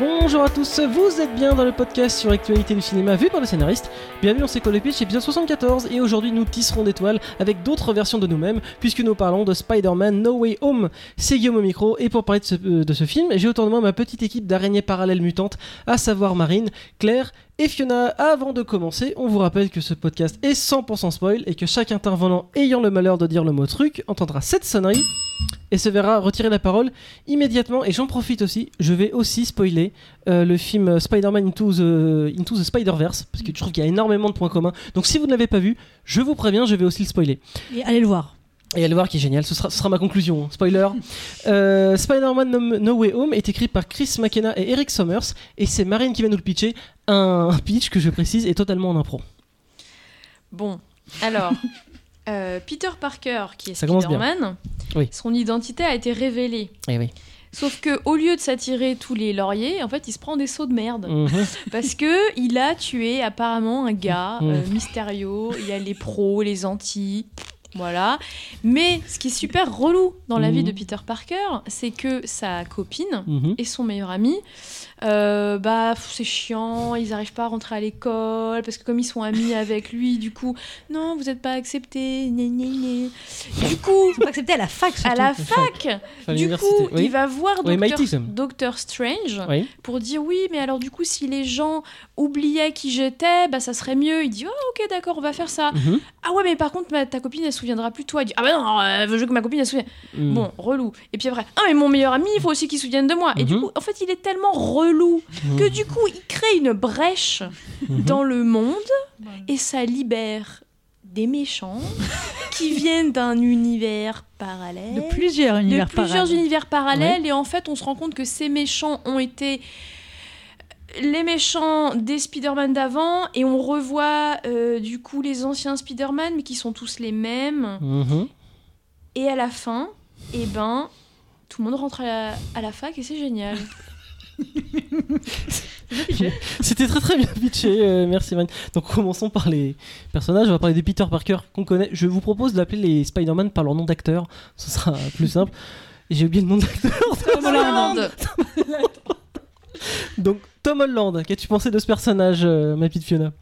Bonjour à tous, vous êtes bien dans le podcast sur l'actualité du cinéma vu par le scénariste. Bienvenue dans C'est quoi le pitch, épisode 74, et aujourd'hui nous tisserons d'étoiles avec d'autres versions de nous-mêmes, puisque nous parlons de Spider-Man No Way Home. C'est Guillaume au micro, et pour parler de ce, euh, de ce film, j'ai autour de moi ma petite équipe d'araignées parallèles mutantes, à savoir Marine, Claire et Fiona. Avant de commencer, on vous rappelle que ce podcast est 100% spoil, et que chaque intervenant ayant le malheur de dire le mot truc entendra cette sonnerie et se verra retirer la parole immédiatement. Et j'en profite aussi, je vais aussi spoiler euh, le film Spider-Man Into the, Into the Spider-Verse, parce que je trouve qu'il y a énormément de points communs. Donc si vous ne l'avez pas vu, je vous préviens, je vais aussi le spoiler. Et allez le voir. Et allez voir qui est génial, ce sera, ce sera ma conclusion. Spoiler. Euh, Spider-Man no, No Way Home est écrit par Chris McKenna et Eric Sommers, et c'est Marine qui va nous le pitcher. Un pitch que je précise est totalement en impro. Bon, alors, euh, Peter Parker, qui est. Spider-Man, Oui. son identité a été révélée. Eh oui. Sauf que au lieu de s'attirer tous les lauriers, en fait, il se prend des sauts de merde. Mhm. Parce que il a tué apparemment un gars Mm. euh, mystérieux. Il y a les pros, les antis. Voilà. Mais ce qui est super relou dans la Mhm. vie de Peter Parker, c'est que sa copine Mhm. et son meilleur ami, euh, bah c'est chiant, ils n'arrivent pas à rentrer à l'école parce que comme ils sont amis avec lui, du coup, non, vous n'êtes pas acceptés. gna, gna, gna. Du coup, Ils sont pas acceptés à la fac. à la fac, du coup, Oui. il va voir Oui, Docteur. Docteur Strange Oui. pour dire oui, mais alors du coup, si les gens oubliaient qui j'étais, bah ça serait mieux. Il dit oh ok d'accord, on va faire ça. Mhm. Ah ouais, mais par contre, ma- ta copine elle se souviendra plus de toi. Il dit ah bah non, euh, je veux que ma copine elle se souvienne. Mhm. Bon, relou. Et puis après, ah mais mon meilleur ami, il faut aussi qu'il se souvienne de moi. Et du Mhm. coup, en fait, il est tellement relou Mhm. que du coup, il crée une brèche Mhm. dans le monde et ça libère des méchants qui viennent d'un univers parallèle De plusieurs de univers plusieurs parallèles. univers parallèles et en fait on se rend compte que ces méchants ont été les méchants des Spider-Man d'avant et on revoit euh, du coup les anciens Spider-Man mais qui sont tous les mêmes Mhm. et à la fin et ben tout le monde rentre à la, à la fac et c'est génial. C'était très très bien pitché, euh, merci Marine. Donc commençons par les personnages, on va parler des Peter Parker qu'on connaît. Je vous propose d'appeler les Spider-Man par leur nom d'acteur, ce sera plus simple. J'ai oublié le nom d'acteur. Tom Holland. Donc Tom Holland, qu'as-tu pensé de ce personnage, euh, ma petite Fiona?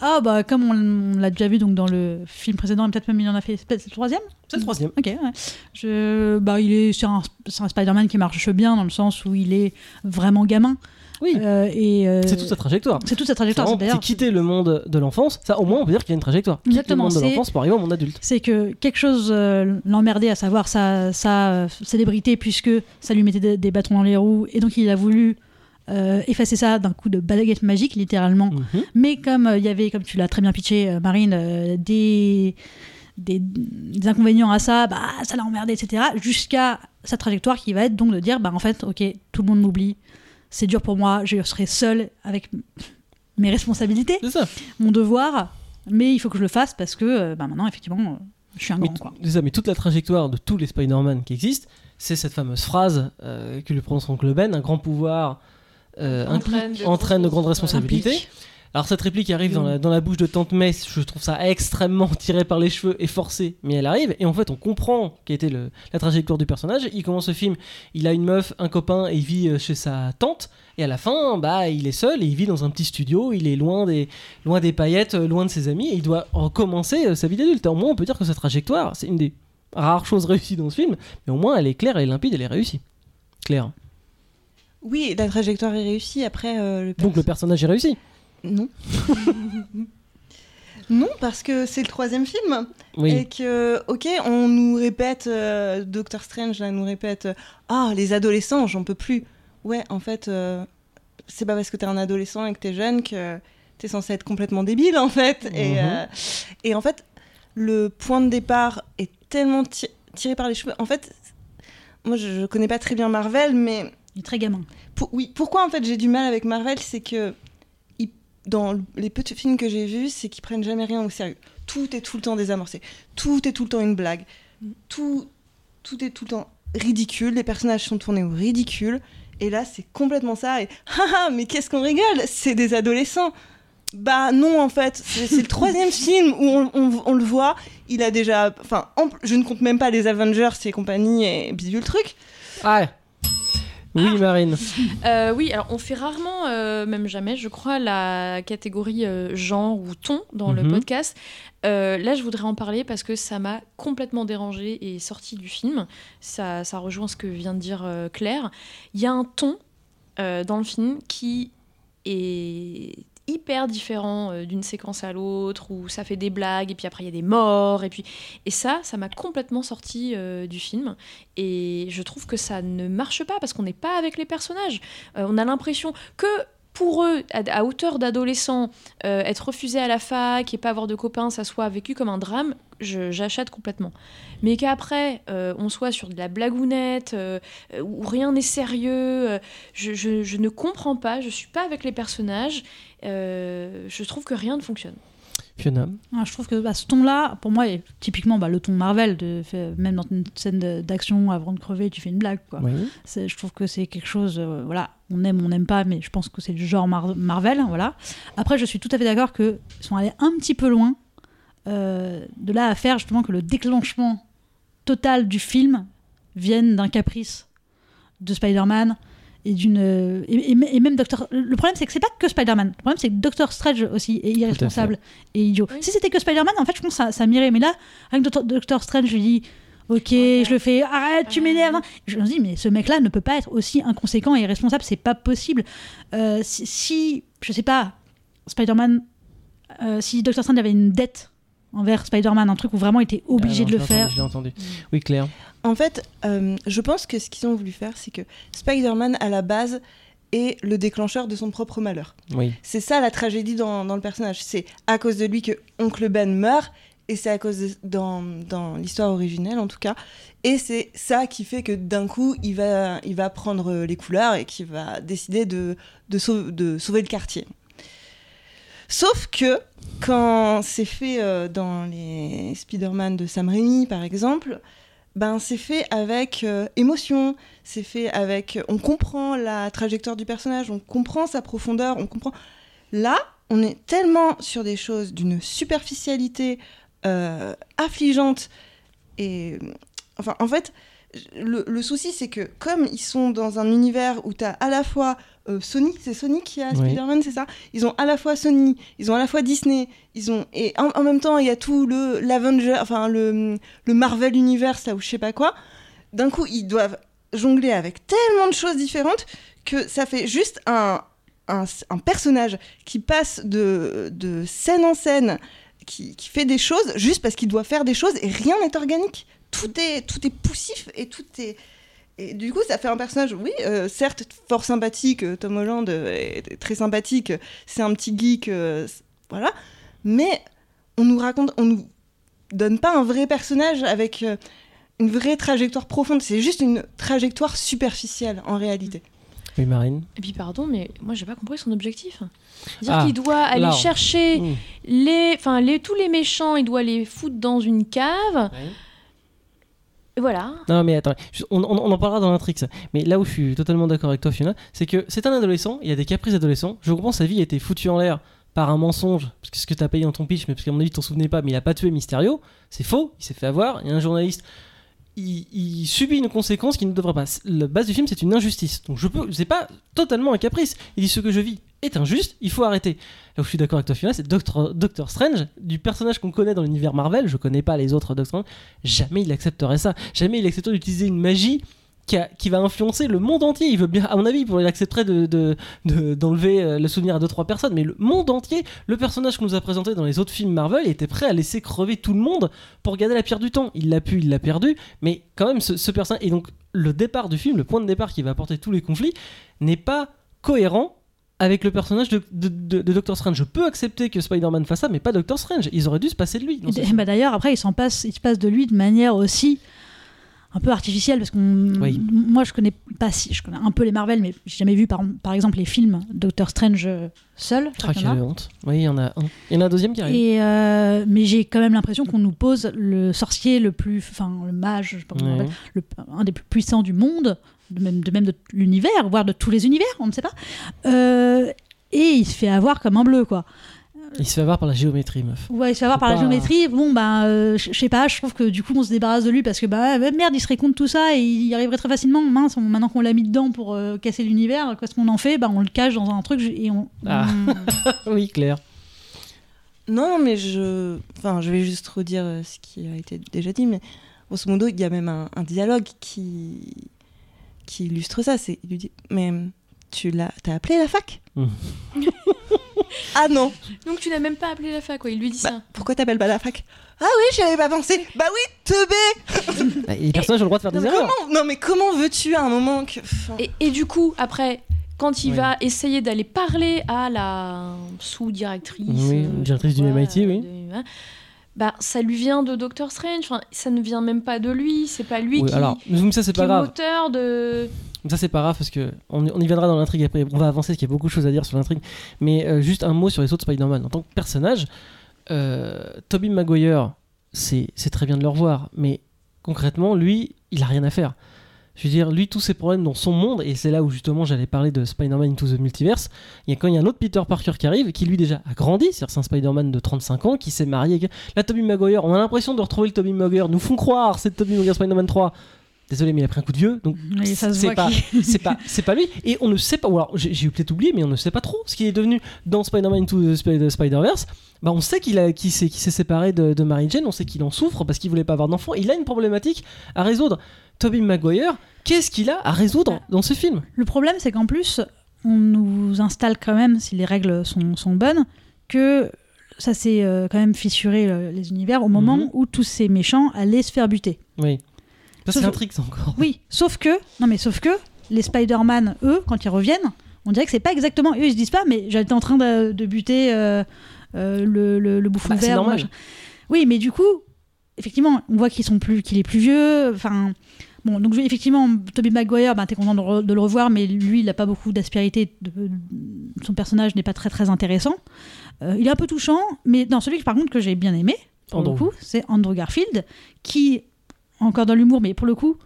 Ah bah comme on, on l'a déjà vu donc dans le film précédent et peut-être même il en a fait c'est le troisième? C'est le troisième. Ok. Ouais. Je bah il est c'est un, Spider-Man qui marche bien dans le sens où il est vraiment gamin. Oui, Euh, et euh, c'est toute sa trajectoire. c'est toute sa trajectoire. c'est quitter le monde de l'enfance, ça au moins on peut dire qu'il y a une trajectoire. Exactement, le monde de l'enfance pour arriver au monde adulte. c'est que quelque chose euh, l'emmerdait, à savoir sa, sa célébrité, puisque ça lui mettait des, des bâtons dans les roues, et donc il a voulu euh, effacer ça d'un coup de baguette magique, littéralement. Mhm. Mais comme euh, il y avait, comme tu l'as très bien pitché, euh, Marine, des, des, des inconvénients à ça, bah, ça l'a emmerdé, etc. Jusqu'à sa trajectoire qui va être donc de dire, bah, en fait, ok, tout le monde m'oublie, c'est dur pour moi, je serai seule avec mes responsabilités, ça. mon devoir, mais il faut que je le fasse parce que bah, maintenant, effectivement, je suis un Mais, grand. Quoi. ça, mais toute la trajectoire de tous les Spider-Man qui existent, c'est cette fameuse phrase euh, que lui prononce Oncle Ben un grand pouvoir Entraîne implique- de entraîne de grandes responsabilités. Alors cette réplique arrive dans la, dans la bouche de Tante May, je trouve ça extrêmement tiré par les cheveux et forcé, mais elle arrive, et en fait on comprend quelle était le- la trajectoire du personnage. Il commence le film, il a une meuf, un copain, et il vit euh, chez sa tante, et à la fin, bah il est seul, et il vit dans un petit studio, il est loin des, loin des paillettes, euh, loin de ses amis, et il doit recommencer euh, sa vie d'adulte. Au moins on peut dire que sa trajectoire, c'est une des rares choses réussies dans ce film, mais au moins elle est claire, elle est limpide, elle est réussie. Claire. Oui, la trajectoire est réussie. Après, euh, le Donc le personnage est réussi. Non. non, parce que c'est le troisième film. Oui. Et que, ok, on nous répète, euh, Doctor Strange là, nous répète euh, Ah, les adolescents, j'en peux plus. Ouais, en fait, euh, c'est pas parce que t'es un adolescent et que t'es jeune que t'es censé être complètement débile, en fait. Et, Mhm. et en fait, le point de départ est tellement ti- tiré par les cheveux. En fait, moi, je, je connais pas très bien Marvel, mais Il est très gamin. pour- oui, pourquoi en fait j'ai du mal avec Marvel, c'est que ils- dans les petits films que j'ai vus, c'est qu'ils prennent jamais rien au sérieux. Tout est tout le temps désamorcé, tout est tout le temps une blague, tout, tout est tout le temps ridicule. Les personnages sont tournés au ridicule, et là c'est complètement ça. Et haha, mais qu'est-ce qu'on rigole? C'est des adolescents. Bah non en fait, c'est le troisième film où on, on- on le voit. Il a déjà, enfin, en- je ne compte même pas les Avengers et compagnie et bidule truc. Ah ouais. Oui, Marine. Euh, oui, alors on fait rarement, euh, même jamais, je crois, la catégorie euh, genre ou ton dans le Mhm. podcast. Là, je voudrais en parler parce que ça m'a complètement dérangé et sorti du film. Ça, ça rejoint ce que vient de dire Claire. Il y a un ton dans le film qui est hyper différent euh, d'une séquence à l'autre où ça fait des blagues et puis après il y a des morts et puis et ça ça m'a complètement sorti euh, du film. Et je trouve que ça ne marche pas parce qu'on n'est pas avec les personnages. Euh, on a l'impression que pour eux, à, hauteur d'adolescents, euh, être refusé à la fac et pas avoir de copains, ça soit vécu comme un drame, j'achète complètement. Mais qu'après, euh, on soit sur de la blagounette, euh, où rien n'est sérieux, euh, je, je- ne comprends pas, je suis pas avec les personnages, je trouve que rien ne fonctionne. Fiona. Ah, je trouve que bah, ce ton-là, pour moi, est typiquement bah, le ton Marvel. De, fait- même dans une scène d'action, avant de crever, tu fais une blague. Quoi. Oui. C'est- Je trouve que c'est quelque chose, euh, voilà, on aime, on n'aime pas, mais je pense que c'est le genre Mar- Marvel, voilà. Après, je suis tout à fait d'accord qu'ils sont allés un petit peu loin. euh, de là à faire justement que le déclenchement total du film vienne d'un caprice de Spider-Man et d'une et, et- et même Doctor le problème c'est que c'est pas que Spider-Man. Le problème c'est que Doctor Strange aussi est irresponsable et idiot. Oui. si c'était que Spider-Man en fait je pense que ça, ça m'irait. Mais là rien que Doctor, Strange je lui dis ok je le fais arrête tu m'énerves hein. je me dis mais ce mec là ne peut pas être aussi inconséquent et irresponsable c'est pas possible. Euh, si, si je sais pas Spider-Man euh, si Doctor Strange avait une dette envers Spider-Man un truc où vraiment il était obligé Ah non, de le faire l'ai entendu. Oui, Claire. En fait, euh, je pense que ce qu'ils ont voulu faire, c'est que Spider-Man, à la base, est le déclencheur de son propre malheur. Oui. C'est ça la tragédie dans, dans le personnage. C'est à cause de lui que Oncle Ben meurt, et c'est à cause de, dans, dans l'histoire originelle en tout cas. Et c'est ça qui fait que d'un coup, il va, il va prendre les couleurs et qu'il va décider de, de, sau- de sauver le quartier. Sauf que quand c'est fait euh, dans les Spider-Man de Sam Raimi, par exemple, ben c'est fait avec euh, émotion, c'est fait avec... On comprend la trajectoire du personnage, on comprend sa profondeur, on comprend... Là, on est tellement sur des choses d'une superficialité euh, affligeante et... Enfin, en fait, le, le souci, c'est que comme ils sont dans un univers où tu as à la fois euh, Sony, c'est Sony qui a Oui. Spider-Man, c'est ça? Ils ont à la fois Sony, ils ont à la fois Disney, ils ont et en, en même temps il y a tout le l'Avenger, enfin le, le Marvel Universe là ou je sais pas quoi. D'un coup, ils doivent jongler avec tellement de choses différentes que ça fait juste un, un, un personnage qui passe de, de scène en scène, qui, qui fait des choses juste parce qu'il doit faire des choses et rien n'est organique. Tout est, tout est poussif et tout est. Et du coup, ça fait un personnage, oui, euh, certes, fort sympathique. euh, Tom Holland euh, est très sympathique. C'est un petit geek, euh, voilà. Mais on nous raconte, on nous donne pas un vrai personnage avec euh, une vraie trajectoire profonde. C'est juste une trajectoire superficielle en réalité. Oui, Marine? Et puis pardon, mais moi j'ai pas compris son objectif. Dire Ah, qu'il doit aller là. chercher Mmh. les, enfin les tous les méchants, il doit les foutre dans une cave. Et voilà. Non, mais attends, on, en parlera dans l'intrigue. Mais là où je suis totalement d'accord avec toi, Fiona, c'est que c'est un adolescent, il y a des caprices adolescents. Je comprends, sa vie a été foutue en l'air par un mensonge, parce que ce que t'as payé dans ton pitch, mais parce qu'à mon avis, tu t'en souvenais pas, mais il a pas tué Mysterio, c'est faux, il s'est fait avoir, il y a un journaliste. Il, il subit une conséquence qui ne devrait pas. La base du film, c'est une injustice. Donc je peux, c'est pas totalement un caprice. Il dit ce que je vis est injuste, il faut arrêter. Là où je suis d'accord avec toi, Fiona, c'est Doctor, Strange, du personnage qu'on connaît dans l'univers Marvel, je connais pas les autres Doctor Strange, jamais il accepterait ça. Jamais il accepterait d'utiliser une magie qui, qui va influencer le monde entier. Il veut bien, à mon avis, il accepterait de, de- d'enlever euh, le souvenir à deux trois personnes, mais le monde entier, le personnage qu'on nous a présenté dans les autres films Marvel, il était prêt à laisser crever tout le monde pour garder la pierre du temps. Il l'a pu, il l'a perdu, mais quand même, ce, ce personnage et donc le départ du film, le point de départ qui va apporter tous les conflits, n'est pas cohérent avec le personnage de, de, de- de Doctor Strange. Je peux accepter que Spider-Man fasse ça, mais pas Doctor Strange. Ils auraient dû se passer de lui. bah D'ailleurs, après, il s'en passe, il se passe de lui de manière aussi un peu artificielle parce qu'on Oui. moi je connais pas si je connais un peu les Marvel mais j'ai jamais vu par, par exemple les films Doctor Strange euh, seul je crois Ah, qu'il y en a. quelle honte. Oui, il y en a un. Il y en a un deuxième qui arrive. Et euh, mais j'ai quand même l'impression qu'on nous pose le sorcier le plus enfin le mage je sais pas comment on Ouais. le- un des plus puissants du monde de même de même de l'univers voire de tous les univers on ne sait pas Euh, et il se fait avoir comme un bleu quoi Il se fait avoir par la géométrie, meuf. Ouais, il se fait avoir par la géométrie. Bon, ben, euh, je sais pas, je trouve que du coup, on se débarrasse de lui parce que, bah, merde, il serait con de tout ça et il y arriverait très facilement. Mince, on- maintenant qu'on l'a mis dedans pour euh, casser l'univers, qu'est-ce qu'on en fait? Bah, on le cache dans un truc et on. Ah. on- oui, Claire. Non, mais je. Enfin, je vais juste redire euh, ce qui a été déjà dit, mais grosso modo, il y a même un, un dialogue qui. Qui illustre ça. C'est, il lui dit Mais tu l'as. T'as appelé la fac? Mm. Ah non Donc tu n'as même pas appelé la fac, quoi. Il lui dit Bah, ça. Pourquoi t'appelles pas la fac? Ah oui, j'y avais pas pensé Bah oui, teubé Et les personnages ont le droit de faire non, des mais erreurs. comment, non, mais comment veux-tu à un moment que. enfin, Et, et du coup, après, quand il Oui. va essayer d'aller parler à la sous-directrice, Oui, euh, directrice du quoi, MIT, oui. de- hein, bah, ça lui vient de Doctor Strange. Enfin, ça ne vient même pas de lui. C'est pas lui Oui, qui, alors, mais ça c'est qui pas est grave. l'auteur de. Ça c'est pas grave parce que on, on y viendra dans l'intrigue après. On va avancer parce qu'il y a beaucoup de choses à dire sur l'intrigue. Mais euh, juste un mot sur les autres Spider-Man. En tant que personnage, euh, Tobey Maguire, c'est c'est très bien de le revoir, mais concrètement, lui, il a rien à faire. Je veux dire, lui, tous ses problèmes dans son monde, et c'est là où justement j'allais parler de Spider-Man Into the Multiverse, il y a quand il y a un autre Peter Parker qui arrive, qui lui déjà a grandi, c'est-à-dire c'est un Spider-Man de 35 ans, qui s'est marié. Là, Tobey Maguire, on a l'impression de retrouver le Tobey Maguire, nous font croire, c'est Tobey Maguire Spider-Man 3. Désolé, mais il a pris un coup de vieux, donc c'est pas, qu'il- c'est pas, c'est pas lui. Et on ne sait pas, ou alors j'ai j'ai peut-être oublié, mais on ne sait pas trop ce qu'il est devenu dans Spider-Man Into the Sp- the Spider-Verse. Bah, on sait qu'il a, qu'il s'est, qu'il s'est séparé de, de Mary Jane, on sait qu'il en souffre parce qu'il voulait pas avoir d'enfant. Il a une problématique à résoudre. Tobey Maguire, qu'est-ce qu'il a à résoudre dans ce film? Le problème, c'est qu'en plus, on nous installe quand même, si les règles sont, sont bonnes, que ça s'est euh, quand même fissuré euh, les univers au moment Mhm. où tous ces méchants allaient se faire buter. Oui. Ça, c'est Sauf- l'intrigue, ça encore. Oui, sauf que, non mais sauf que, les Spider-Man, eux, quand ils reviennent, on dirait que c'est pas exactement, eux ils se disent pas, mais j'étais en train de, de buter euh, euh, le, le, le bouffon Bah, c'est vert. normal. Oui, mais du coup, effectivement, on voit qu'ils sont plus, qu'il est plus vieux. Enfin, bon, donc effectivement, Tobey Maguire, ben, t'es content de, re- de le revoir, mais lui, il a pas beaucoup d'aspérité. son personnage n'est pas très très intéressant. Euh, il est un peu touchant, mais dans celui par contre que j'ai bien aimé, pour Andrew. le coup, c'est Andrew Garfield, qui encore dans l'humour, mais pour le coup.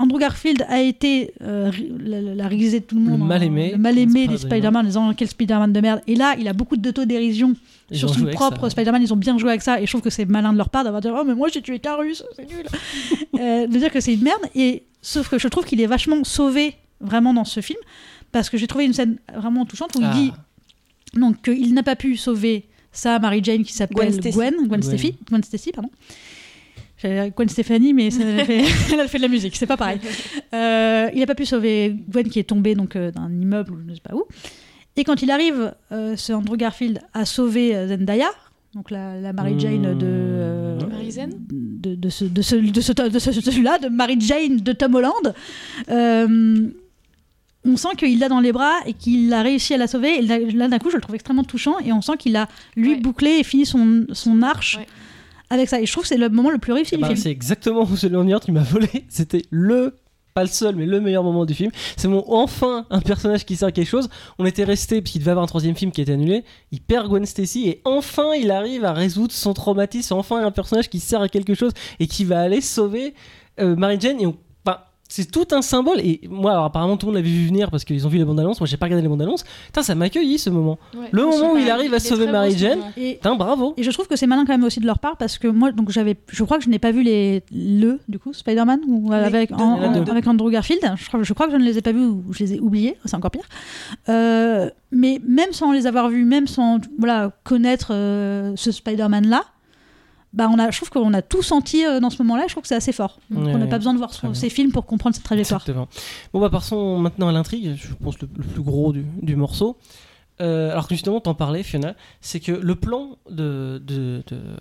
Andrew Garfield a été euh, la, la- la risée de tout le Le monde, mal hein, aimé le mal aimé des Spider-Man. En disant quel Spider-Man de merde. Et là, il a beaucoup d'autodérision sur son propre. Spider-Man, ils ont bien joué avec ça et je trouve que c'est malin de leur part d'avoir dit oh mais moi j'ai tué qu'un russe, c'est nul. Euh, de dire que c'est une merde et sauf que je trouve qu'il est vachement sauvé vraiment dans ce film parce que j'ai trouvé une scène vraiment touchante où Ah. il dit donc qu'il n'a pas pu sauver sa Mary Jane qui s'appelle Gwen. Gwen, Gwen, Gwen. Stacy, Gwen Stacy, pardon. J'avais Gwen Stéphanie, mais ça, elle, a fait, elle a fait de la musique, c'est pas pareil. Euh, il n'a pas pu sauver Gwen qui est tombée donc euh, d'un immeuble ou je ne sais pas où. Et quand il arrive, euh, ce Andrew Garfield a sauvé euh, Zendaya, donc la, la Mary Jane de, de, de ce, de, ce, de, ce, de ce- celui-là, de Mary Jane de Tom Holland. Euh, on sent qu'il l'a dans les bras et qu'il a réussi à la sauver. Et là, là, d'un coup, je le trouve extrêmement touchant et on sent qu'il a, lui, Ouais. bouclé et fini son, son arche Ouais. Avec ça. Et je trouve que c'est le moment le plus réussi Eh du ben, film. c'est exactement où en hier tu m'as volé. C'était le pas le seul, mais le meilleur moment du film. C'est mon enfin un personnage qui sert à quelque chose. On était resté parce qu'il devait avoir un troisième film qui été annulé. Il perd Gwen Stacy et enfin il arrive à résoudre son traumatisme. Enfin un personnage qui sert à quelque chose et qui va aller sauver euh, Mary Jane. Et on- c'est tout un symbole. Et moi, alors, apparemment, tout le monde l'avait vu venir parce qu'ils ont vu les bandes annonces. Moi, j'ai pas regardé les bandes annonces. Putain, ça m'a accueilli ce moment. Ouais. Le moment où il arrive à sauver très Mary beau, ce Jane. moment. Et, Putain, bravo. et je trouve que c'est malin quand même aussi de leur part parce que moi, donc j'avais, je crois que je n'ai pas vu les le du coup Spider-Man ou avec, en- en avec Andrew Garfield. Je crois, je crois que je ne les ai pas vus ou je les ai oubliés. C'est encore pire. Euh, mais même sans les avoir vus, même sans voilà connaître euh, ce Spider-Man là. Bah on a, je trouve qu'on a tout senti euh, dans ce moment-là. Je trouve que c'est assez fort. Donc Ouais, on n'a pas besoin de voir son- ces films pour comprendre cette trajectoire. Exactement. Bon, bah, passons maintenant à l'intrigue, je pense le, le plus gros du, du morceau. Euh, alors que justement, t'en parlais, Fiona, c'est que le plan de. de, de euh,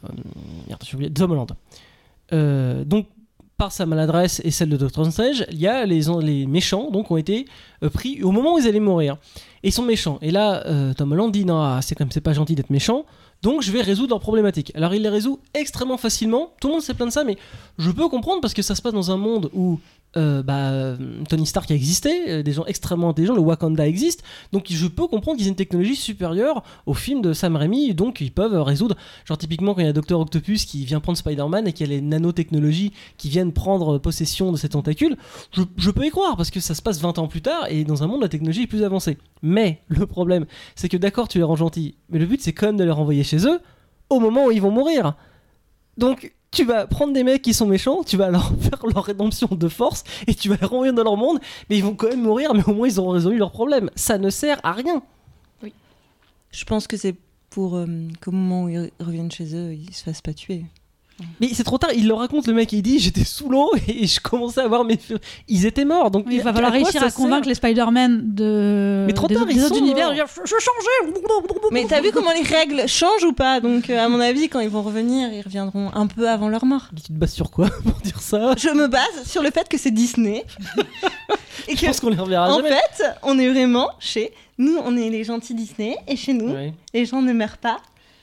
merde, j'ai oublié, de Tom Holland. Euh, donc, par sa maladresse et celle de Doctor Strange, il y a les, les méchants donc, ont été euh, pris au moment où ils allaient mourir. Et ils sont méchants. Et là, Tom Holland dit Non, ah, c'est comme c'est pas gentil d'être méchant. Donc je vais résoudre leurs problématiques. Alors il les résout extrêmement facilement. Tout le monde s'est plaint de ça, mais je peux comprendre parce que ça se passe dans un monde où euh, bah, Tony Stark a existé, euh, des gens extrêmement intelligents, le Wakanda existe, donc je peux comprendre qu'ils aient une technologie supérieure au film de Sam Raimi, donc ils peuvent résoudre, genre typiquement quand il y a Docteur Octopus qui vient prendre Spider-Man et qu'il y a les nanotechnologies qui viennent prendre possession de ces tentacules, je, je peux y croire parce que ça se passe 20 ans plus tard et dans un monde la technologie est plus avancée. Mais le problème, c'est que d'accord, tu les rends gentils, mais le but c'est quand même de les renvoyer chez eux au moment où ils vont mourir. Donc tu vas prendre des mecs qui sont méchants, tu vas leur faire leur rédemption de force et tu vas les renvoyer dans leur monde, mais ils vont quand même mourir, mais au moins ils auront résolu leur problème. Ça ne sert à rien. Je pense que c'est pour euh, qu'au moment où ils reviennent chez eux, ils se fassent pas tuer. Mais c'est trop tard, il le raconte, le mec, il dit j'étais sous l'eau et je commençais à voir mes. Ils étaient morts, donc. Oui, il va falloir réussir à convaincre les Spider-Man de Mais trop des, tard, autres- ils des autres sont univers. morts. de dire, Je, je changeais Mais t'as vu comment les règles changent ou pas? Donc, euh, à mon avis, quand ils vont revenir, ils reviendront un peu avant leur mort. Tu te bases sur quoi pour dire ça? Je me base sur le fait que c'est Disney. et Je que, pense qu'on les reverra en jamais. fait, on est vraiment chez. Nous, on est les gentils Disney. Et chez nous, Ouais. les gens ne meurent pas.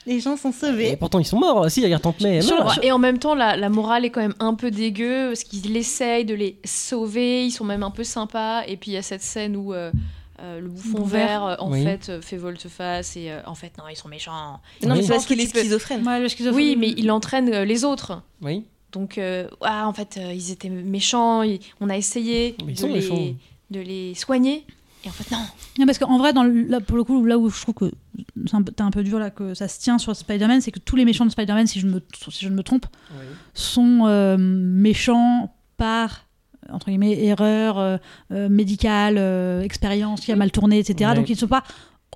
Les gens sont Et sauvés. pourtant, ils sont morts. Si, regarde Tante May. Et en même temps, la, la morale est quand même un peu dégueu, parce qu'ils essayent de les sauver, ils sont même un peu sympas. Et puis il y a cette scène où euh, euh, le bouffon vert, euh, en Oui. fait, euh, fait volte-face, et euh, en fait, non, ils sont méchants. Non, Oui. mais c'est parce qu'il est schizophrène. Ouais, le schizophrénie. Oui, mais il entraîne euh, les autres. Oui. Donc, euh, ah, en fait, euh, ils étaient méchants, ils- on a essayé Mais ils de sont les, méchants. de les soigner. Et en fait, non. Non, parce qu'en vrai, dans le- là, pour le coup, là où je trouve que c'est un, peu- t'es un peu dur, là, que ça se tient sur Spider-Man, c'est que tous les méchants de Spider-Man, si je, ne me, si je ne me trompe, sont euh, méchants par entre guillemets erreur euh, euh, médicale, euh, expérience qui a mal tourné, etc. Ouais. Donc ils ne sont pas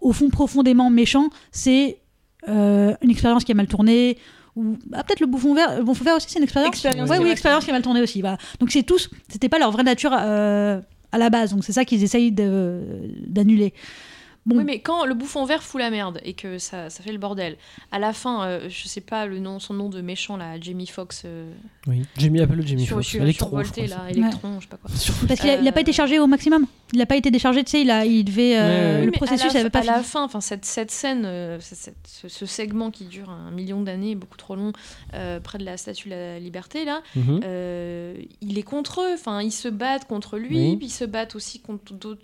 au fond profondément méchants. C'est euh, une expérience qui a mal tourné. Ou ah, peut-être le bouffon vert. Le bouffon vert aussi, c'est une expérience. Expérience Ouais, qui a oui, mal expérience qui a mal tourné aussi. Donc c'est tous. C'était pas leur vraie nature euh, à la base. Donc c'est ça qu'ils essayent d'annuler. Bon. Oui, mais quand le bouffon vert fout la merde et que ça, ça fait le bordel, à la fin, euh, je sais pas le nom, son nom de méchant là, Jamie Foxx, euh, Oui. Jamie appelle le Jamie sur, Foxx. sur, Electro, je survolté crois, là, Electron, je sais pas quoi. Parce qu'il a, a pas été Euh, chargé au maximum. Il n'a pas été déchargé, tu sais, il, a, il devait. euh, Ouais, ouais. Oui, Le mais processus à la, n'avait pas à la fin, enfin cette, cette scène, euh, cette- ce, ce segment qui dure un million d'années, beaucoup trop long, euh, près de la Statue de la Liberté là, Mhm. euh, il est contre eux. Enfin, ils se battent contre lui, Oui. puis ils se battent aussi contre d'autres.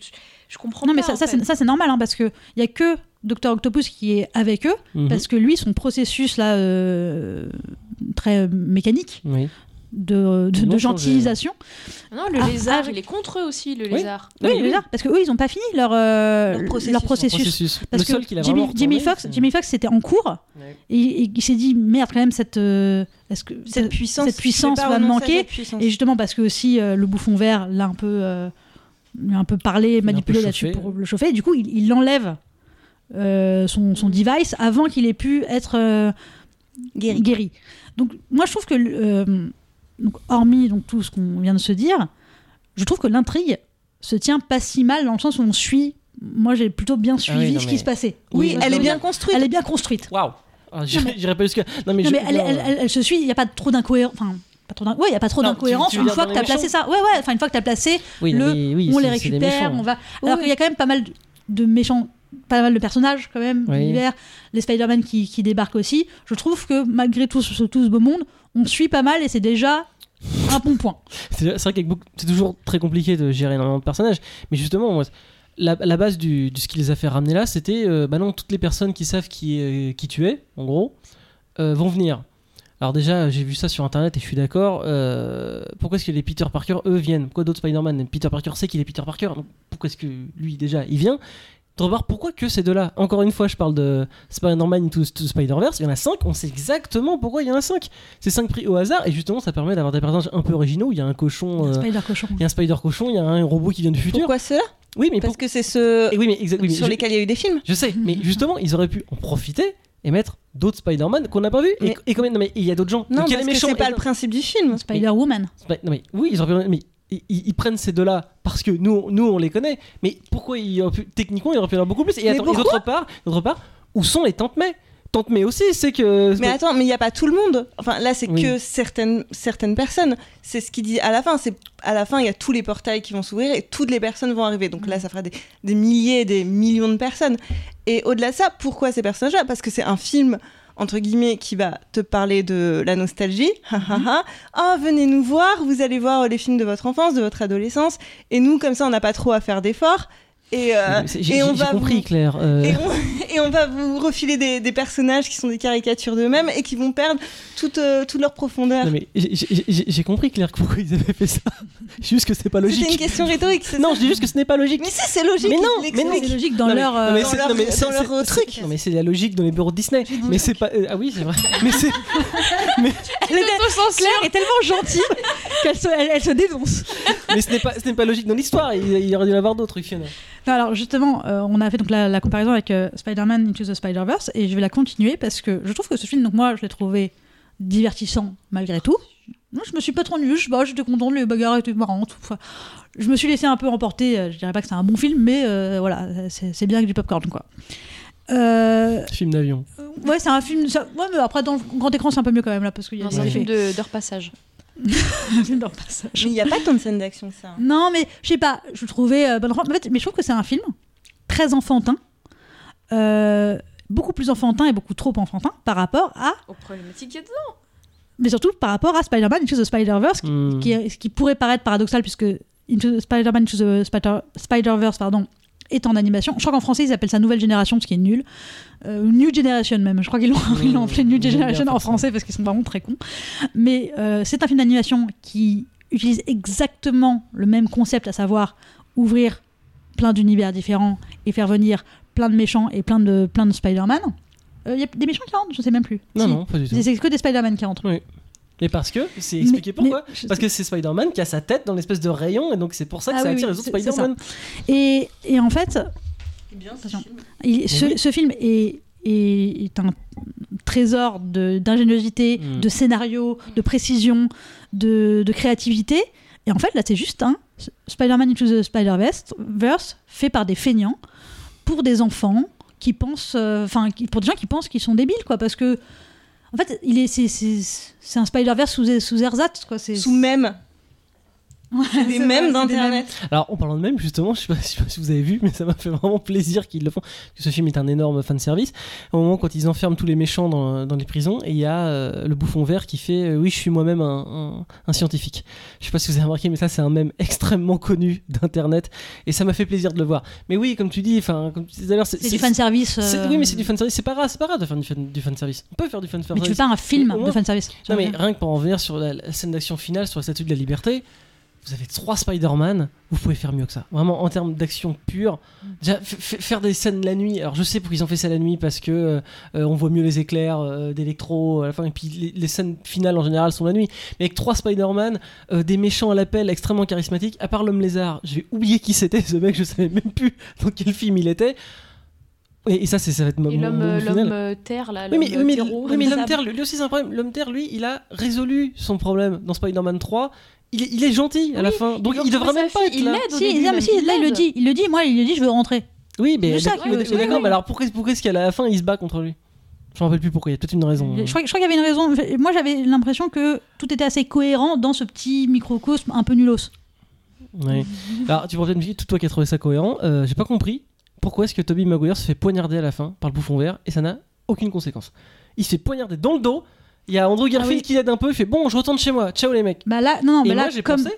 Je comprends Non, mais pas. ça, en ça, ça, c'est normal, hein, parce qu'il n'y a que Dr. Octopus qui est avec eux, Mhm. parce que lui, son processus là, euh, très euh, mécanique Oui. de, de, l'ont de changé. gentillisation. Non, le Ah, lézard, ah, il est contre eux aussi, le Oui. lézard. Non, oui, mais le lézard, parce que eux, ils n'ont pas fini leur, euh, Leur leur processus. processus. Processus. Parce le seul que a Jimmy, Jimmy Fox, Jimmy Fox, c'était en cours, Ouais. et, et il s'est dit merde quand même cette, euh, est-ce que Cette puissance, cette puissance sais pas va me non, manquer. cette puissance. Et justement parce que aussi euh, le bouffon vert l'a un peu, euh, un peu parlé, manipulé là-dessus pour le chauffer. Et du coup, il l'enlève euh, son, son device avant qu'il ait pu être euh, Guéri. guéri. Donc moi, je trouve que euh, donc, hormis donc tout ce qu'on vient de se dire, je trouve que l'intrigue se tient pas si mal dans le sens où on suit. Moi, j'ai plutôt bien suivi Ah oui, non, ce mais- qui se passait. Oui, elle est bien construite. Elle est bien construite. Waouh Ah, J'irai pas jusqu'à. Non, mais, Non, je- mais elle, non, elle- elle- elle se suit, il n'y a pas trop d'incohérence. Enfin, pas trop d'in- ouais, il y a pas trop d'incohérence une fois que tu as placé ça. Ouais, ouais, enfin, une fois que tu as placé, oui, le- mais oui, on les récupère, on va. Alors Oui. qu'il y a quand même pas mal de méchants, pas mal de personnages quand même, Oui. l'univers, les Spider-Man qui, qui débarquent aussi. Je trouve que malgré tout ce, tout ce beau monde, on suit pas mal et c'est déjà un bon point. C'est vrai beaucoup- c'est toujours très compliqué de gérer énormément de personnages, mais justement, moi, la, la base du, de ce qui les a fait ramener là, c'était euh, bah non, toutes les personnes qui savent qui, euh, qui tu es, en gros, euh, vont venir. Alors déjà, j'ai vu ça sur internet et je suis d'accord. euh, pourquoi est-ce que les Peter Parker, eux, viennent? Pourquoi d'autres Spider-Man Peter Parker sait qu'il est Peter Parker, donc pourquoi est-ce que lui, déjà, il vient? D'autre pourquoi que ces deux-là? Encore une fois, je parle de Spider-Man Into Spider-Verse, il y en a 5, on sait exactement pourquoi il y en a 5. C'est 5 pris au hasard, et justement, ça permet d'avoir des personnages un peu originaux. Il y a un cochon, euh, Spider cochon. il y a un spider cochon, il y a un robot qui vient du futur. Pourquoi cela oui, mais Parce pour- que c'est ce et oui, oui, sur je, lesquels il y a eu des films. je sais, mais justement, ils auraient pu en profiter et mettre d'autres Spider-Man qu'on n'a pas vu. Et, Mais- et quand même, non, mais il y a d'autres gens. Non, Donc, parce que méchants. c'est pas le principe du film. Spider-Woman. Spi- non, mais oui, ils auraient pu- mais ils, ils- ils prennent ces deux-là parce que nous, nous, on les connaît. Mais pourquoi ils auraient pu- techniquement, il aurait pu y en avoir beaucoup plus. Et, attends, et d'autre part, part, où sont les tantes May? Tante May aussi, c'est que. Mais attends, mais il n'y a pas tout le monde. Enfin, là, c'est Oui. que certaines, certaines personnes. C'est ce qu'il dit à la fin. C'est à la fin, il y a tous les portails qui vont s'ouvrir et toutes les personnes vont arriver. Donc là, ça fera des, des milliers, des millions de personnes. Et au-delà de ça, pourquoi ces personnages-là? Parce que c'est un film entre guillemets qui va te parler de la nostalgie. Ha, ha, ha. Ah, venez nous voir. Vous allez voir les films de votre enfance, de votre adolescence. Et nous, comme ça, on n'a pas trop à faire d'efforts. Et, euh, C'est- et on va compris, vous- Claire. euh, et on, et on va vous refiler des, des personnages qui sont des caricatures d'eux-mêmes et qui vont perdre toute, euh, toute leur profondeur. Non, mais j'ai- compris, Claire, pourquoi ils avaient fait ça. juste que c'est pas logique. une question rhétorique, c'est Non, ça je dis juste que ce n'est pas logique. Mais si, c'est logique. Mais non, mais non. C'est logique dans Non, leur. non, euh, mais dans c'est- leur- non, mais dans c'est- leur c'est- truc. c'est- Non, mais c'est la logique dans les bureaux de Disney. Mais c'est pas. ah oui, c'est vrai. Mais c'est. Mais, Elle était- Claire est tellement gentille qu'elle se, elle, elle se dénonce. mais ce n'est pas, ce n'est pas logique dans l'histoire. Il, il aurait dû y en avoir d'autres, Fiona. Non, alors justement, euh, on a fait donc la, la comparaison avec euh, Spider-Man Into the Spider-Verse et je vais la continuer parce que je trouve que ce film, donc moi, je l'ai trouvé divertissant malgré tout. Moi, je me suis pas trop ennuyée, je pas, j'étais contente, les bagarres étaient marrantes. Enfin, je me suis laissé un peu emporter, euh, je dirais pas que c'est un bon film, mais euh, voilà, c'est c'est bien avec du popcorn quoi. Euh, Film d'avion. ouais, c'est un film. ça- ouais, mais après, dans le grand écran, c'est un peu mieux quand même là parce qu'il y a Non, des C'est un effets. film de- d'heure passage. Mais il n'y a pas tant de scènes d'action que ça. Non, mais je sais pas, je trouvais. euh, en fait, mais je trouve que c'est un film très enfantin. euh, beaucoup plus enfantin et beaucoup trop enfantin par rapport à. Aux problématiques qu'il y a dedans. Mais surtout par rapport à Spider-Man Into the Spider-Verse, qui- Hmm. qui, est- ce qui pourrait paraître paradoxal puisque Into Spider-Man Into the Spider- Spider-Verse pardon, est en animation. Je crois qu'en français ils appellent ça Nouvelle Génération, ce qui est nul. Euh, New Generation même. Je crois qu'ils l'ont l'ont appelé New Generation en ça. français parce qu'ils sont vraiment très cons. Mais euh, c'est un film d'animation qui utilise exactement le même concept, à savoir ouvrir plein d'univers différents et faire venir plein de méchants et plein de, plein de Spider-Man. Il y a des méchants qui rentrent Je sais même plus. Non, Si. non, pas du tout. C'est c'est que des Spider-Man qui rentrent. Et parce que, c'est expliqué Mais- pourquoi. mais Parce que c'est Spider-man qui a sa tête dans l'espèce de rayon, et donc c'est pour ça que Ah ça attire oui, les autres Spider-Man. Et, et en fait, bien il- ce, oui. ce film est, est, est un trésor de- d'ingéniosité, Mm. de scénario, de précision, de, de créativité. Et en fait, là, c'est juste un Spider-Man Into the Spider-Verse verse fait par des feignants pour des enfants qui pensent, euh, enfin, pour des gens qui pensent qu'ils sont débiles, quoi, parce que. En fait, il est, c'est, c'est, c'est un Spider-Verse sous, sous ersatz, quoi. C'est, Sous même. C'est des d'internet. Alors, en parlant de même, justement, je sais, pas, je sais pas si vous avez vu, mais ça m'a fait vraiment plaisir qu'ils le font. Que ce film est un énorme fan service. Au moment quand ils enferment tous les méchants dans, dans les prisons, et il y a euh, le bouffon vert qui fait euh, Oui, je suis moi-même un, un- un scientifique. Je sais pas si vous avez remarqué, mais ça, c'est un mème extrêmement connu d'internet. Et ça m'a fait plaisir de le voir. Mais oui, comme tu dis, enfin, comme tu disais l'heure, C'est du fanservice. c'est- euh, Oui, mais c'est du fanservice. C'est pas grave, c'est pas grave de faire du, fan, du fanservice. On peut faire du fanservice. Mais tu veux pas un film de fanservice tu Non mais rien que pour en revenir sur la, la scène d'action finale, sur la statue de la liberté, vous avez trois Spider-Man, vous pouvez faire mieux que ça. Vraiment en termes d'action pure. Déjà, faire des scènes la nuit, alors je sais pourquoi ils ont fait ça la nuit, parce que euh, euh, on voit mieux les éclairs euh, d'électro à la fin, et puis les, les scènes finales en général sont la nuit. Mais avec trois Spider-Man, euh, des méchants à l'appel extrêmement charismatiques, à part l'homme lézard, j'ai oublié qui c'était ce mec, je savais même plus dans quel film il était. Et, et ça, c'est ça va être mon, l'homme euh, euh, terre, là. Oui, mais, l'homme, mais- terre, lui aussi, c'est un problème. L'homme terre, lui, il a résolu son problème dans Spider-Man 3. Il est, il est gentil à la fin. Donc il devrait même pas être il là. l'aide au Si, début, non, mais même, si, il là il le dit, il le dit, moi il le dit, je veux rentrer. Oui, mais, d'accord, qu'il mais- alors pourquoi, pourquoi est-ce qu'à la fin il se bat contre lui Je me rappelle plus pourquoi. Il y a peut-être une raison. Je crois, je crois qu'il y avait une raison. Moi j'avais l'impression que tout était assez cohérent dans ce petit microcosme un peu nulos. Ouais. Alors tu pourrais peut-être me dire, tout toi qui as trouvé ça cohérent, euh, j'ai pas compris pourquoi est-ce que Toby Maguire se fait poignarder à la fin par le bouffon vert et ça n'a aucune conséquence. Il se fait poignarder dans le dos. Il y a Andrew Garfield Ah oui. qui l'aide un peu. Il fait bon, je retourne chez moi. Ciao les mecs. Bah là, non, non, et mais moi là, j'ai comme. pensé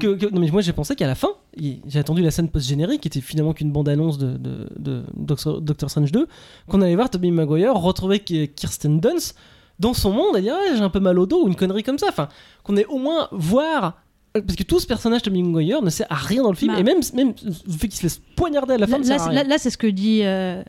que, que- non mais moi j'ai pensé qu'à la fin, j'ai attendu la scène post-générique qui était finalement qu'une bande-annonce de, de, de Doctor, Doctor Strange 2, qu'on allait voir Tobey Maguire retrouver Ki- Kirsten Dunst dans son monde et dire Ouais, j'ai un peu mal au dos ou une connerie comme ça. Enfin, qu'on ait au moins voir. Parce que tout ce personnage Tobey Maguire ne sert à rien dans le film Bah. et même, même le fait qu'il se laisse poignarder à la fin Là, là- là, c'est ce que dit euh,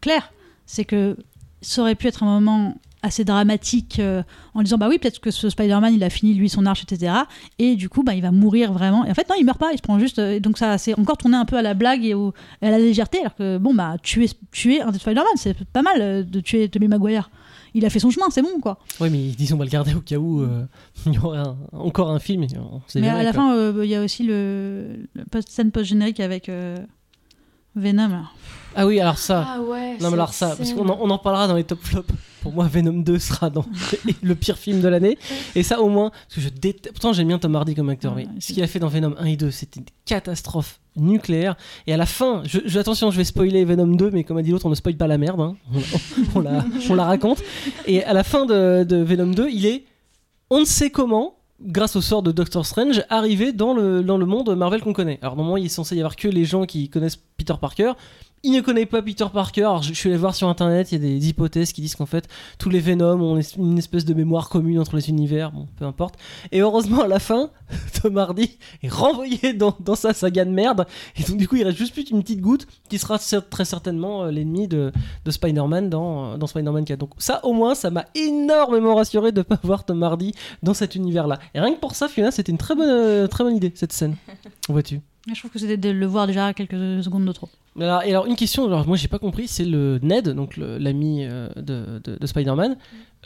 Claire, c'est que ça aurait pu être un moment assez dramatique euh, en disant bah oui peut-être que ce Spider-Man il a fini lui son arche etc et du coup bah il va mourir vraiment et en fait non il meurt pas il se prend juste euh, et donc ça c'est encore tourné un peu à la blague et, au- et à la légèreté alors que bon bah tuer tuer un Spider-Man c'est pas mal euh, de tuer Tobey Maguire il a fait son chemin c'est bon quoi Oui, mais disons, on va le garder au cas où euh, il y aurait un- encore un film. On mais à la quoi. fin euh, il y a aussi le, le post scène post générique avec euh, Venom. Ah oui, alors ça. Ah ouais. Non mais alors ça, parce qu'on en, on en parlera dans les top flops. Pour moi, Venom 2 sera dans le pire film de l'année. Et ça, au moins, parce que je déteste. Pourtant, j'aime bien Tom Hardy comme acteur, mais ce qu'il a fait dans Venom 1 et 2, c'était une catastrophe nucléaire. Et à la fin, je, je- attention, je vais spoiler Venom 2, mais comme a dit l'autre, on ne spoil pas la merde. hein. On, on la, on la raconte. Et à la fin de, de Venom 2, il est, on ne sait comment, grâce au sort de Doctor Strange, arriver dans le, dans le monde Marvel qu'on connaît. Alors normalement, il est censé y avoir que les gens qui connaissent Peter Parker. Il ne connaît pas Peter Parker. Alors, je, je suis allé voir sur internet, il y a des hypothèses qui disent qu'en fait, tous les Venom ont une espèce de mémoire commune entre les univers. Bon, peu importe. Et heureusement, à la fin, Tom Hardy est renvoyé dans, dans sa saga de merde. Et donc, du coup, il reste juste plus qu'une petite goutte qui sera très certainement euh, l'ennemi de, de Spider-Man dans, euh, dans Spider-Man 4. Donc, ça, au moins, ça m'a énormément rassuré de ne pas voir Tom Hardy dans cet univers-là. Et rien que pour ça, finalement, c'était une très bonne, euh, très bonne idée, cette scène. Vois-tu Je trouve que c'était de le voir déjà quelques secondes de trop. alors, et alors, une question, alors moi j'ai pas compris, c'est le Ned, donc l'ami euh, de, de- de Spider-Man.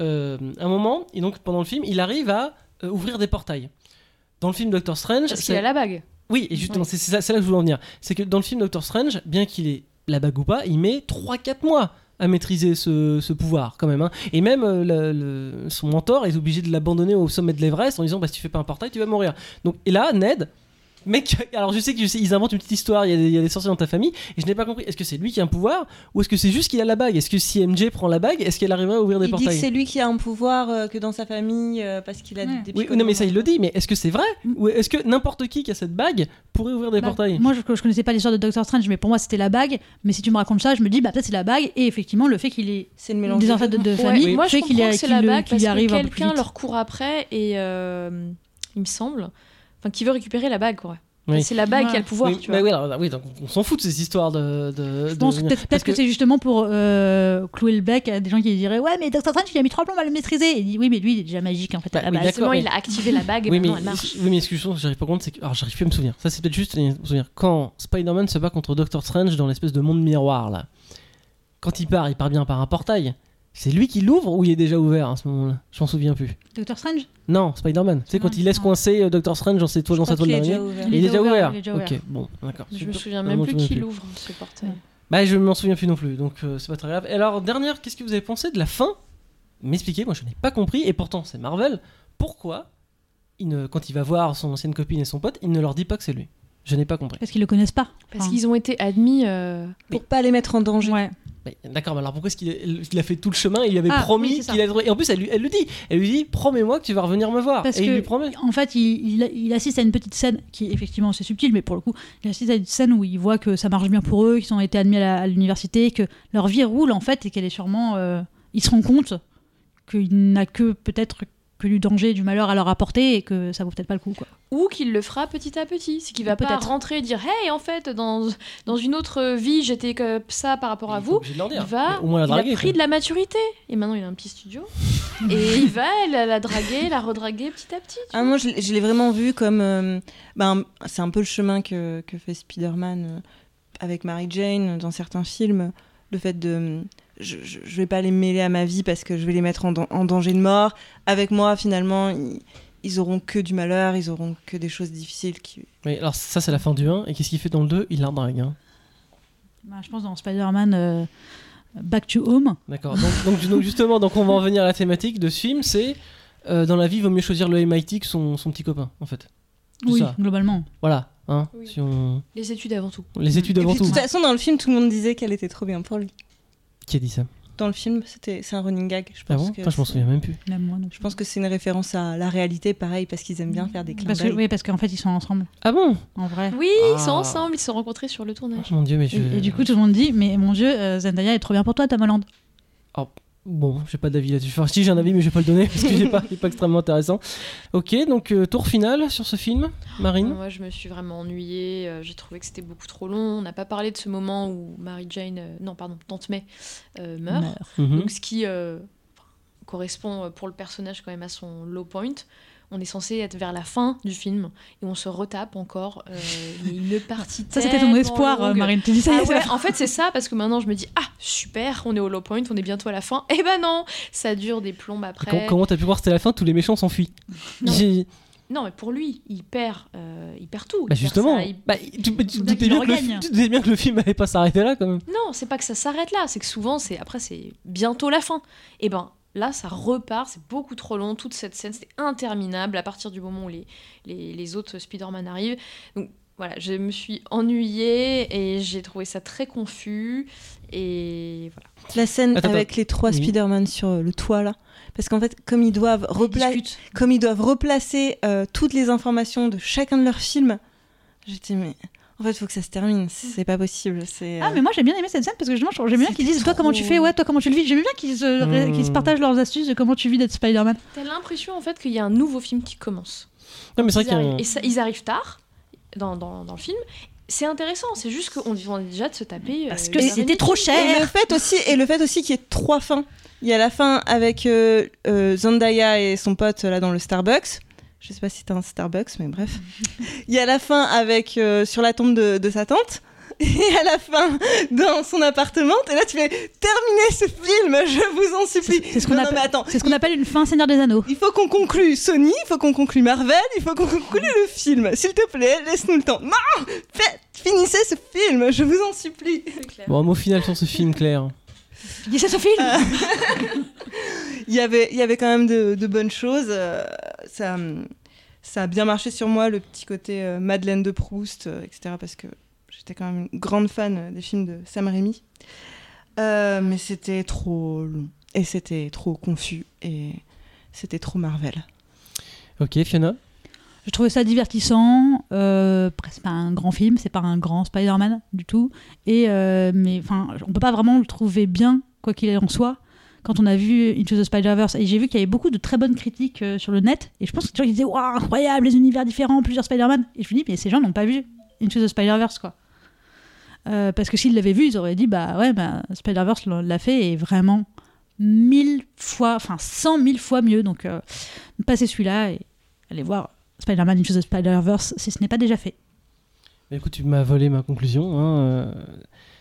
Euh, un moment, et donc pendant le film, il arrive à euh, ouvrir des portails. Dans le film Doctor Strange, Parce qu'il a la bague. oui, et justement, Oui. c'est c'est ça- c'est là que je voulais en venir. C'est que dans le film Doctor Strange, bien qu'il ait la bague ou pas, il met 3-4 mois à maîtriser ce, ce pouvoir quand même. hein. Et même euh, le- le- son mentor est obligé de l'abandonner au sommet de l'Everest en disant bah, si tu fais pas un portail, tu vas mourir. Donc, et là, Ned. Mec, alors je sais qu'ils inventent une petite histoire, il y, a des, il y a des sorciers dans ta famille, et je n'ai pas compris, est-ce que c'est lui qui a un pouvoir, ou est-ce que c'est juste qu'il a la bague? Est-ce que si MJ prend la bague, est-ce qu'elle arriverait à ouvrir des Il dit que portails? c'est lui qui a un pouvoir euh, que dans sa famille euh, parce qu'il a Ouais. des Oui, non mais ça il le dit, mais est-ce que c'est vrai? Ou est-ce que n'importe qui qui a cette bague pourrait ouvrir des Bah, portails? Moi, je, je connaissais pas l'histoire de Doctor Strange, mais pour moi, c'était la bague. Mais si tu me racontes ça, je me dis, bah peut-être c'est la bague. Et effectivement, le fait qu'il ait C'est le mélange des ancêtres de, de Ouais, famille moi je fait qu'il y que arrive quelqu'un leur court après et euh, il me semble, enfin qui veut récupérer la bague quoi. Oui. C'est la bague Ouais. qui a le pouvoir, oui, tu bah vois. oui, alors, oui, donc on s'en fout de ces histoires de. de- Je de- pense que peut-être que, c'est justement pour euh, clouer le bec à des gens qui diraient Ouais, mais Doctor Strange, il a mis trois plombs à le maîtriser. Et il dit Oui, mais lui, il est déjà magique en fait. Bah, oui, mais- il a activé la bague et Oui mais, elle marche. oui, mais excuse-moi, j'arrive pas compte, c'est que. Alors, j'arrive plus à me souvenir. Ça, c'est peut-être juste me souvenir. Quand Spider-Man se bat contre Doctor Strange dans l'espèce de monde miroir, là, quand il part, il part bien par un portail. C'est lui qui l'ouvre ou il est déjà ouvert à ce moment-là? Je m'en souviens plus. Doctor Strange? Non, Spider-Man. C'est quand il laisse coincer euh, Dr. Strange dans, ses toiles, dans sa toile d'araignée. Il est déjà ouvert. il est déjà ouvert. Ok, bon, d'accord. Je me souviens même plus qui l'ouvre ce portail. Bah, je m'en souviens plus non plus, donc euh, c'est pas très grave. Et alors, dernière, qu'est-ce que vous avez pensé de la fin? M'expliquez, moi je n'ai pas compris, et pourtant c'est Marvel. Pourquoi, il ne, quand il va voir son ancienne copine et son pote, il ne leur dit pas que c'est lui? Je n'ai pas compris. Parce qu'ils le connaissent pas. Parce Enfin, qu'ils ont été admis. euh, Pour pas les mettre en danger. Ouais. Mais D'accord, mais alors pourquoi est-ce qu'il a, fait tout le chemin? Il lui avait Ah, promis oui, qu'il allait trouver. Et en plus, elle, lui- elle le dit Elle lui dit Promets-moi que tu vas revenir me voir. Parce et il lui promet. en fait, il, il- il assiste à une petite scène qui, effectivement, c'est subtil, mais pour le coup, il assiste à une scène où il voit que ça marche bien pour eux, qu'ils ont été admis à l'université, que leur vie roule, en fait, et qu'elle est sûrement. euh, il se rend compte qu'il n'a que peut-être que du danger, du malheur à leur apporter, et que ça vaut peut-être pas le coup, quoi. Ou qu'il le fera petit à petit. C'est qu'il va Peut-être. rentrer et dire Hey, en fait, dans, dans une autre vie, j'étais comme ça par rapport à Il vous. Il va, au moins la il draguer. a pris quoi. de la maturité. Et maintenant, il a un petit studio. et il va la, la draguer, la redraguer petit à petit. Ah, moi, je, l'ai- je l'ai vraiment vu comme. euh, ben, c'est un peu le chemin que, que fait Spider-Man euh, avec Mary Jane dans certains films. Le fait de. Je, je, je vais pas les mêler à ma vie parce que je vais les mettre en, dan- en danger de mort. Avec moi, finalement, ils, ils auront que du malheur, ils auront que des choses difficiles. Qui... Mais alors, ça, c'est la fin du 1. Et qu'est-ce qu'il fait dans le 2 Il la drague. hein. Bah, je pense dans Spider-Man euh, Back to Home. D'accord. Donc, donc, donc, justement, donc on va en venir à la thématique de ce film, c'est euh, dans la vie, il vaut mieux choisir le MIT que son, son petit copain, en fait. Oui, ça. globalement. Voilà. Hein, Oui. si on... Les études avant tout. Les études Et avant puis, tout. de toute façon, dans le film, tout le monde disait qu'elle était trop bien pour lui. Qui a dit ça Dans le film, c'était, c'est un running gag. Je Ah pense bon que Putain, Je m'en souviens même plus. Même moi, non. Je pense que c'est une référence à la réalité, pareil, parce qu'ils aiment bien faire des clins Parce que, oui, parce qu'en fait, ils sont ensemble, Ah bon en vrai. Oui, ils sont Ah. ensemble, ils se sont rencontrés sur le tournage. Oh, Mon dieu, mais je. Et, et du coup, tout le monde dit Mais mon Dieu, euh, Zendaya est trop bien pour toi, Tom Holland. Bon, j'ai pas d'avis là-dessus. Enfin, si j'ai un avis, mais je vais pas le donner parce que j'ai pas, il est pas extrêmement intéressant. Ok, donc euh, tour final sur ce film, Marine. Moi, je me suis vraiment ennuyée. euh, J'ai trouvé que c'était beaucoup trop long. On n'a pas parlé de ce moment où Mary Jane, euh, non, pardon, Tante May euh, meurt. Meurt. Mhm. Donc, ce qui euh, correspond pour le personnage quand même à son low point. On est censé être vers la fin du film et on se retape encore euh, une partie. Ça, c'était ton espoir, longue. Marine. Tu dis ça, Ah ouais, en fait, c'est ça, parce que maintenant je me dis, ah super, on est au low point, on est bientôt à la fin. Eh ben non, ça dure des plombes après. Com- comment t'as pu voir que c'était la fin Tous les méchants s'enfuient. Non. Mais pour lui, il perd, euh, il perd tout. Bah Il perd justement, ça, il- bah, tu, tu- tu bien le que le, regagne. tu doutais bien que le film allait pas s'arrêter là quand même. Non, c'est pas que ça s'arrête là, c'est que souvent, c'est après, c'est bientôt la fin. Et ben là, ça repart, c'est beaucoup trop long, toute cette scène, c'était interminable à partir du moment où les, les, les autres Spider-Man arrivent. Donc, voilà, je me suis ennuyée et j'ai trouvé ça très confus. Et voilà. La scène Attends, avec les trois Oui. Spider-Man sur euh, le toit là. Parce qu'en fait, comme ils doivent, repla- comme ils doivent replacer euh, toutes les informations de chacun de leurs films, j'étais mais en fait, il faut que ça se termine. C'est pas possible. C'est Ah, euh, mais moi j'ai bien aimé cette scène parce que justement, j'aime bien qu'ils disent toi comment tu fais, ouais, toi comment tu le vis? J'aime bien qu'ils se, Hmm. qu'ils se partagent leurs astuces de comment tu vis d'être Spider-Man. T'as l'impression en fait qu'il y a un nouveau film qui commence. Non, mais c'est vrai Ils qu'il y a un- arrivent- Et ça, ils arrivent tard dans, dans, dans le film. C'est intéressant, c'est juste qu'on vient déjà de se taper. Parce euh, que heure et c'était trop Et cher. le fait aussi, et le fait aussi qu'il y ait trois fins. Il y a la fin avec euh, euh, Zendaya et son pote là dans le Starbucks. Je sais pas si c'était un Starbucks, mais bref. Il y a la fin avec euh, sur la tombe de, de sa tante. Et à la fin, dans son appartement, et là tu fais terminer ce film, je vous en supplie. C'est- ce qu'on appelle- ce qu'on appelle une fin Seigneur des Anneaux. il faut qu'on conclue Sony, il faut qu'on conclue Marvel, il faut qu'on conclue le film. S'il te plaît, laisse-nous le temps. Non, faites, finissez ce film, je vous en supplie. Bon, un mot final sur ce film, Claire. Dis ce film il y avait, il y avait quand même de, de bonnes choses. euh, ça, ça a bien marché sur moi, le petit côté euh, Madeleine de Proust, euh, etc. Parce que j'étais quand même une grande fan des films de Sam Raimi. Euh, mais c'était trop long. Et c'était trop confus. Et c'était trop Marvel. Ok, Fiona? Je trouvais ça divertissant. Euh, c'est pas un grand film, c'est pas un grand Spider-Man du tout. Et euh, mais enfin, on peut pas vraiment le trouver bien, quoi qu'il en soit. Quand on a vu Into the Spider-Verse, et j'ai vu qu'il y avait beaucoup de très bonnes critiques euh, sur le net, et je pense que les gens disaient Waouh, incroyable, les univers différents, plusieurs Spider-Man. Et je me dis, mais ces gens n'ont pas vu Into the Spider-Verse, quoi. Euh, parce que s'ils l'avaient vu, ils auraient dit Bah ouais, bah, Spider-Verse l'a fait, et vraiment mille fois, enfin cent mille fois mieux. Donc, passez celui-là et allez voir Spider-Man Into the Spider-Verse si ce n'est pas déjà fait. Écoute, tu m'as volé ma conclusion. hein, euh,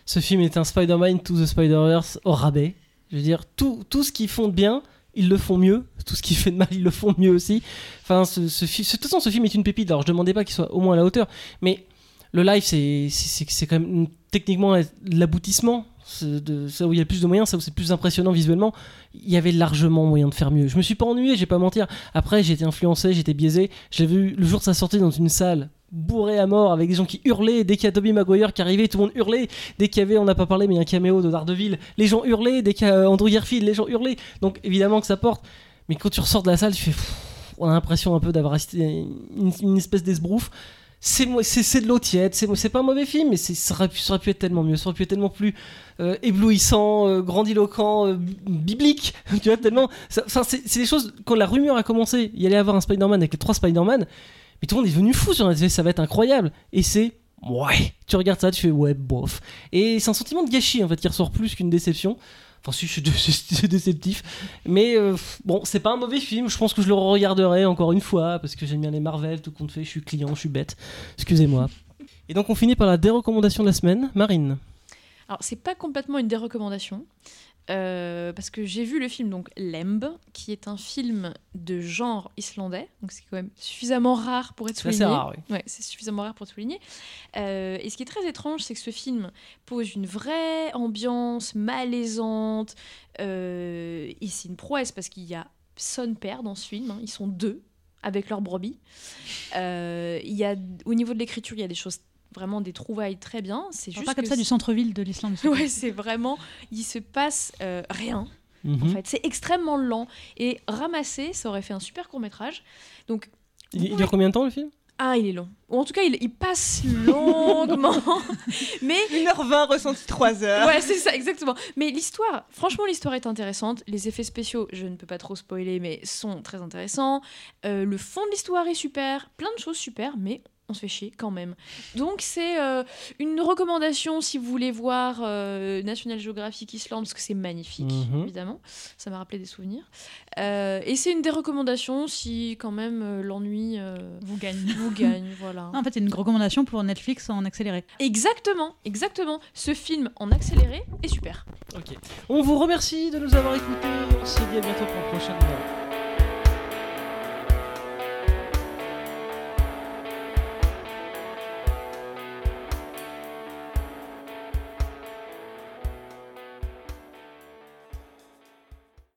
Ce film est un Spider-Man to the Spider-Verse au rabais. Je veux dire, tout, tout ce qu'ils font de bien, ils le font mieux. Tout ce qui fait de mal, ils le font mieux aussi. Enfin, de toute façon, ce film est une pépite. Alors, je demandais pas qu'il soit au moins à la hauteur. Mais le live, c'est quand même techniquement l'aboutissement. De ça où il y a le plus de moyens, ça où c'est plus impressionnant visuellement, il y avait largement moyen de faire mieux. Je me suis pas ennuyé, j'ai pas mentir. Après, j'ai été influencé, j'étais biaisé. Je l'ai vu le jour de sa sortie dans une salle bourrée à mort avec des gens qui hurlaient dès qu'il y a Tobey Maguire qui arrivait, tout le monde hurlait. Dès qu'il y avait, on n'a pas parlé, mais un caméo de Daredevil, les gens hurlaient. Dès qu'il y a Andrew Garfield, les gens hurlaient. Donc évidemment que ça porte. Mais quand tu ressors de la salle, tu fais, on a l'impression un peu d'avoir une, une espèce d'esbrouf c'est c'est de l'eau tiède, c'est pas un mauvais film, mais ça aurait, pu, ça être tellement mieux, ça aurait pu être tellement plus euh, éblouissant, euh, grandiloquent, euh, biblique, tu vois, tellement... c'est des choses, quand la rumeur a commencé, il y allait avoir un Spider-Man avec les trois Spider-Man, mais tout le monde est devenu fou sur ça va être incroyable, et c'est... Ouais, tu regardes ça, tu fais ouais, bof. Et c'est un sentiment de gâchis en fait qui ressort plus qu'une déception. Enfin, si je suis déceptif. Mais euh, bon, c'est pas un mauvais film. Je pense que je le regarderai encore une fois parce que j'aime bien les Marvel, tout compte fait. Je suis client, je suis bête. Excusez-moi. Et donc, on finit par la dérecommandation de la semaine. Marine. Alors, c'est pas complètement une dérecommandation. Euh, parce que j'ai vu le film donc Lemb, qui est un film de genre islandais, donc c'est quand même suffisamment rare pour être C'est souligné. rare, oui. Ouais, c'est suffisamment rare pour être souligné. Euh, et ce qui est très étrange, c'est que ce film pose une vraie ambiance malaisante. euh, et c'est une prouesse parce qu'il y a son père dans ce film. hein, ils sont deux avec leur brebis. Euh, il y a, au niveau de l'écriture, il y a des choses vraiment des trouvailles très bien. C'est Je juste pas comme ça du centre-ville de l'Islande. Ouais, c'est vraiment. Il se passe euh, rien. En Mhm. fait, c'est extrêmement lent et ramassé. Ça aurait fait un super court métrage. Donc, Il, il dure combien de temps le film? Ah, il est long. Ou en tout cas, il, il passe longuement. Mais 1h20 ressenti 3h. ouais, c'est ça, exactement. Mais l'histoire, franchement, l'histoire est intéressante. Les effets spéciaux, je ne peux pas trop spoiler, mais sont très intéressants. Euh, le fond de l'histoire est super, plein de choses super, mais on se fait chier quand même. Donc c'est euh, une recommandation si vous voulez voir euh, National Geographic Island, parce que c'est magnifique, Mhm. évidemment. Ça m'a rappelé des souvenirs. Euh, et c'est une des recommandations si quand même euh, l'ennui euh, Vous gagne. vous gagne. voilà. en fait, c'est une recommandation pour Netflix en accéléré. Exactement, exactement. Ce film en accéléré est super. Ok. On vous remercie de nous avoir écoutés. On se dit à bientôt pour un prochain numéro.